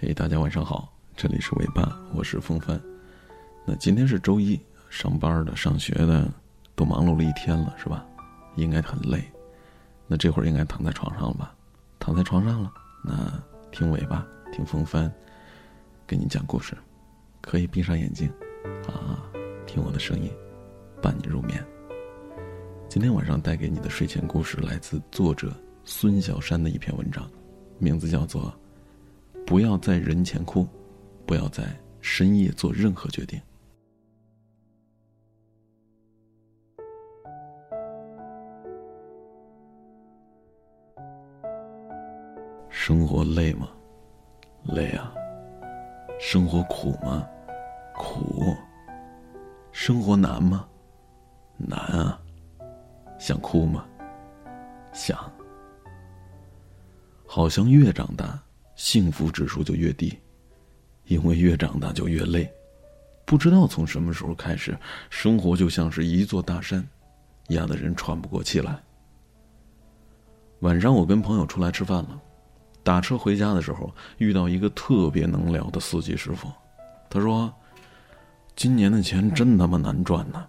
嘿，大家晚上好，这里是尾巴，我是风帆。那今天是周一，上班的、上学的都忙碌了一天了，是吧？应该很累。那这会儿应该躺在床上了吧？躺在床上了，那听尾巴，听风帆，给你讲故事，可以闭上眼睛，啊，听我的声音，伴你入眠。今天晚上带给你的睡前故事来自作者孙小山的一篇文章，名字叫做《不要在人前哭，不要在深夜做任何决定》。生活累吗？累啊。生活苦吗？苦。生活难吗？难啊。想哭吗？想。好像越长大，幸福指数就越低，因为越长大就越累。不知道从什么时候开始，生活就像是一座大山，压得人喘不过气来。晚上我跟朋友出来吃饭了，打车回家的时候遇到一个特别能聊的司机师傅，他说：“今年的钱真他妈难赚呐。”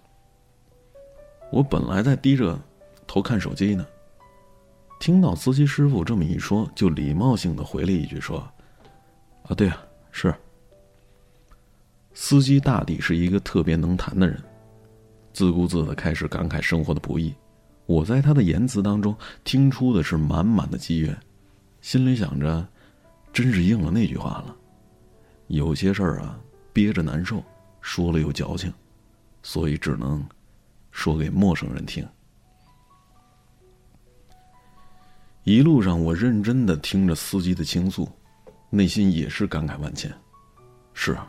我本来在低着头看手机呢，听到司机师傅这么一说，就礼貌性的回了一句说：“啊，对啊，是。”司机大抵是一个特别能谈的人，自顾自的开始感慨生活的不易。我在他的言辞当中听出的是满满的积怨，心里想着，真是应了那句话了，有些事儿啊憋着难受，说了又矫情，所以只能。说给陌生人听。一路上，我认真的听着司机的倾诉，内心也是感慨万千。是啊，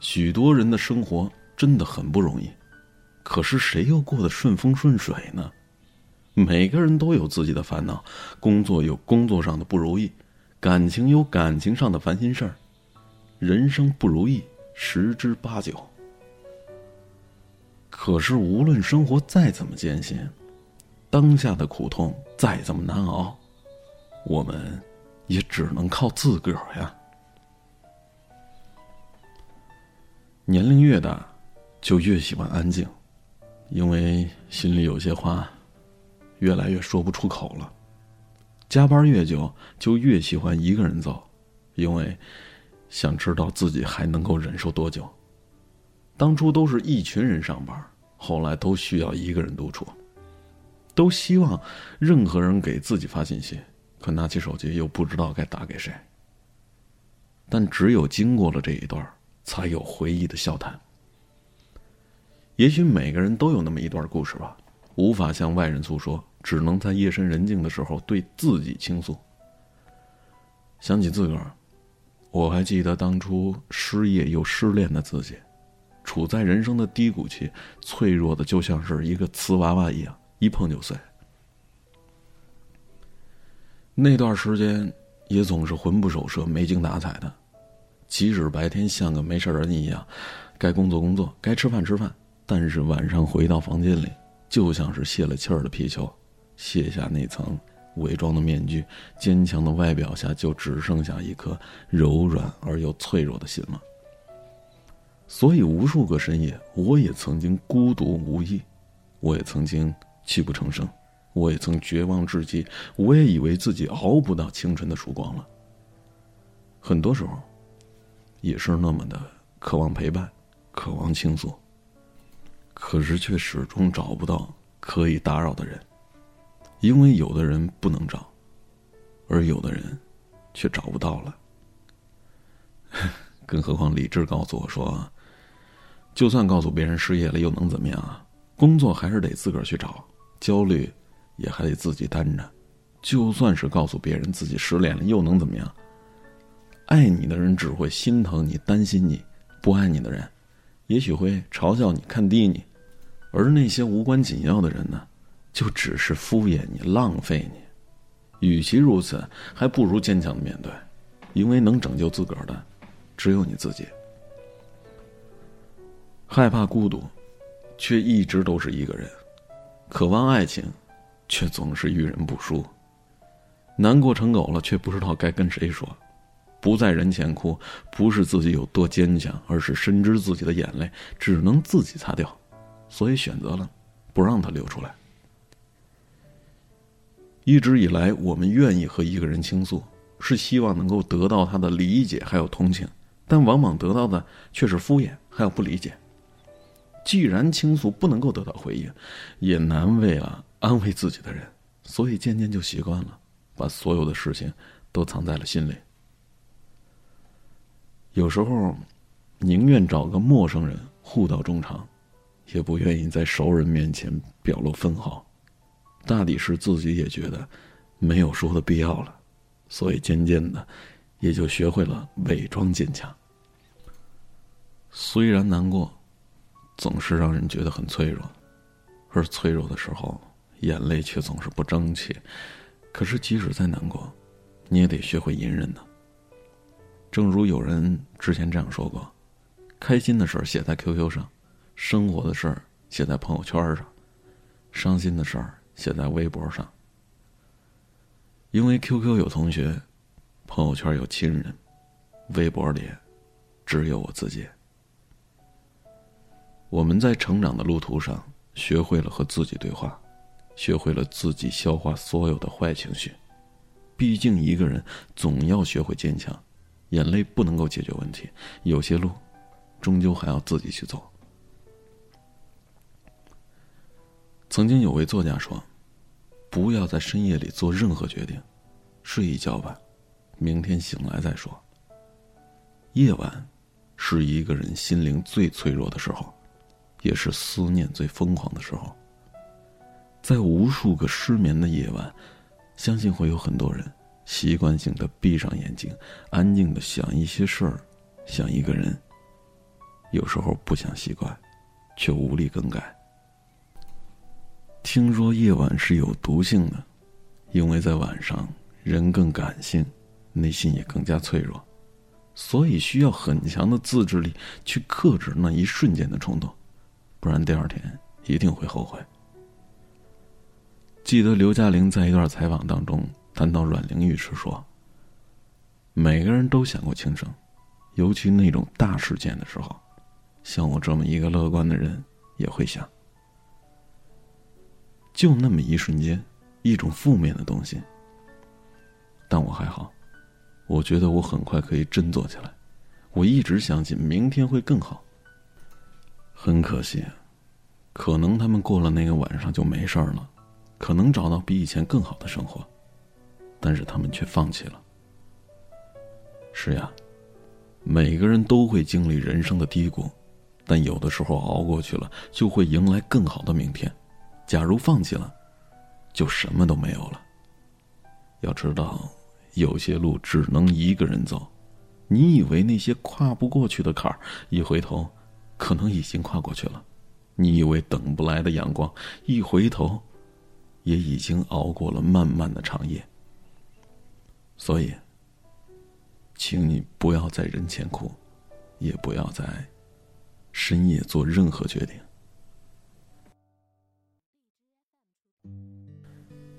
许多人的生活真的很不容易，可是谁又过得顺风顺水呢？每个人都有自己的烦恼，工作有工作上的不如意，感情有感情上的烦心事儿，人生不如意十之八九。可是，无论生活再怎么艰辛，当下的苦痛再怎么难熬，我们也只能靠自个儿呀。年龄越大，就越喜欢安静，因为心里有些话，越来越说不出口了。加班越久，就越喜欢一个人走，因为想知道自己还能够忍受多久。当初都是一群人上班，后来都需要一个人独处。都希望任何人给自己发信息，可拿起手机又不知道该打给谁。但只有经过了这一段，才有回忆的笑谈。也许每个人都有那么一段故事吧，无法向外人诉说，只能在夜深人静的时候对自己倾诉。想起自个儿，我还记得当初失业又失恋的自己。处在人生的低谷期，脆弱的就像是一个瓷娃娃一样，一碰就碎。那段时间也总是魂不守舍、没精打采的，即使白天像个没事人一样，该工作工作，该吃饭吃饭，但是晚上回到房间里，就像是泄了气儿的皮球，卸下那层伪装的面具，坚强的外表下就只剩下一颗柔软而又脆弱的心了。所以，无数个深夜，我也曾经孤独无依，我也曾经泣不成声，我也曾绝望至极，我也以为自己熬不到清晨的曙光了。很多时候，也是那么的渴望陪伴，渴望倾诉，可是却始终找不到可以打扰的人，因为有的人不能找，而有的人却找不到了。更何况，理智告诉我说。就算告诉别人失业了，又能怎么样啊？工作还是得自个儿去找，焦虑也还得自己担着。就算是告诉别人自己失恋了，又能怎么样？爱你的人只会心疼你、担心你；不爱你的人，也许会嘲笑你、看低你。而那些无关紧要的人呢，就只是敷衍你、浪费你。与其如此，还不如坚强的面对，因为能拯救自个儿的，只有你自己。害怕孤独，却一直都是一个人；渴望爱情，却总是遇人不淑；难过成狗了，却不知道该跟谁说；不在人前哭，不是自己有多坚强，而是深知自己的眼泪只能自己擦掉，所以选择了不让它流出来。一直以来，我们愿意和一个人倾诉，是希望能够得到他的理解还有同情，但往往得到的却是敷衍还有不理解。既然倾诉不能够得到回应，也难为了安慰自己的人，所以渐渐就习惯了，把所有的事情都藏在了心里。有时候，宁愿找个陌生人互道衷肠，也不愿意在熟人面前表露分毫。大抵是自己也觉得没有说的必要了，所以渐渐的也就学会了伪装坚强。虽然难过，总是让人觉得很脆弱，而脆弱的时候，眼泪却总是不争气。可是即使再难过，你也得学会隐忍呢。正如有人之前这样说过：“开心的事儿写在 QQ 上，生活的事儿写在朋友圈上，伤心的事儿。”写在微博上，因为 QQ 有同学，朋友圈有亲人，微博里只有我自己。我们在成长的路途上，学会了和自己对话，学会了自己消化所有的坏情绪。毕竟一个人总要学会坚强，眼泪不能够解决问题，有些路终究还要自己去走。曾经有位作家说。不要在深夜里做任何决定，睡一觉吧，明天醒来再说。夜晚，是一个人心灵最脆弱的时候，也是思念最疯狂的时候。在无数个失眠的夜晚，相信会有很多人习惯性的闭上眼睛，安静的想一些事儿，想一个人。有时候不想习惯，却无力更改。听说夜晚是有毒性的，因为在晚上人更感性，内心也更加脆弱，所以需要很强的自制力去克制那一瞬间的冲动，不然第二天一定会后悔。记得刘嘉玲在一段采访当中谈到阮玲玉时说：“每个人都想过轻生，尤其那种大事件的时候，像我这么一个乐观的人也会想。”就那么一瞬间，一种负面的东西。但我还好，我觉得我很快可以振作起来。我一直相信明天会更好。很可惜，可能他们过了那个晚上就没事了，可能找到比以前更好的生活，但是他们却放弃了。是呀，每个人都会经历人生的低谷，但有的时候熬过去了，就会迎来更好的明天。假如放弃了，就什么都没有了。要知道，有些路只能一个人走。你以为那些跨不过去的坎儿，一回头，可能已经跨过去了；你以为等不来的阳光，一回头，也已经熬过了漫漫的长夜。所以，请你不要在人前哭，也不要在深夜做任何决定。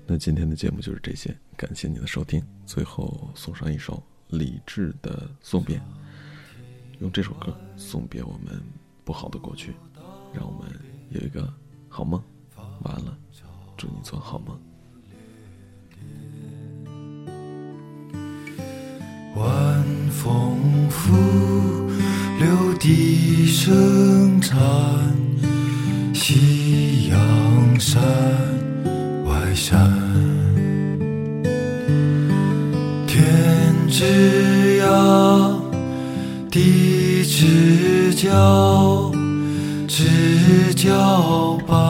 那今天的节目就是这些，感谢你的收听。最后送上一首李志的送别，用这首歌送别我们不好的过去，让我们有一个好梦。完了，祝你做好梦。晚风拂柳笛声残，夕阳山外山。天之涯，地之角，叫吧。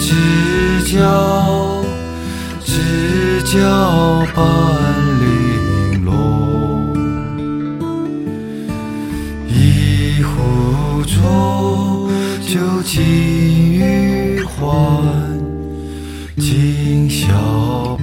知交知交半零落一壶浊酒尽余欢今宵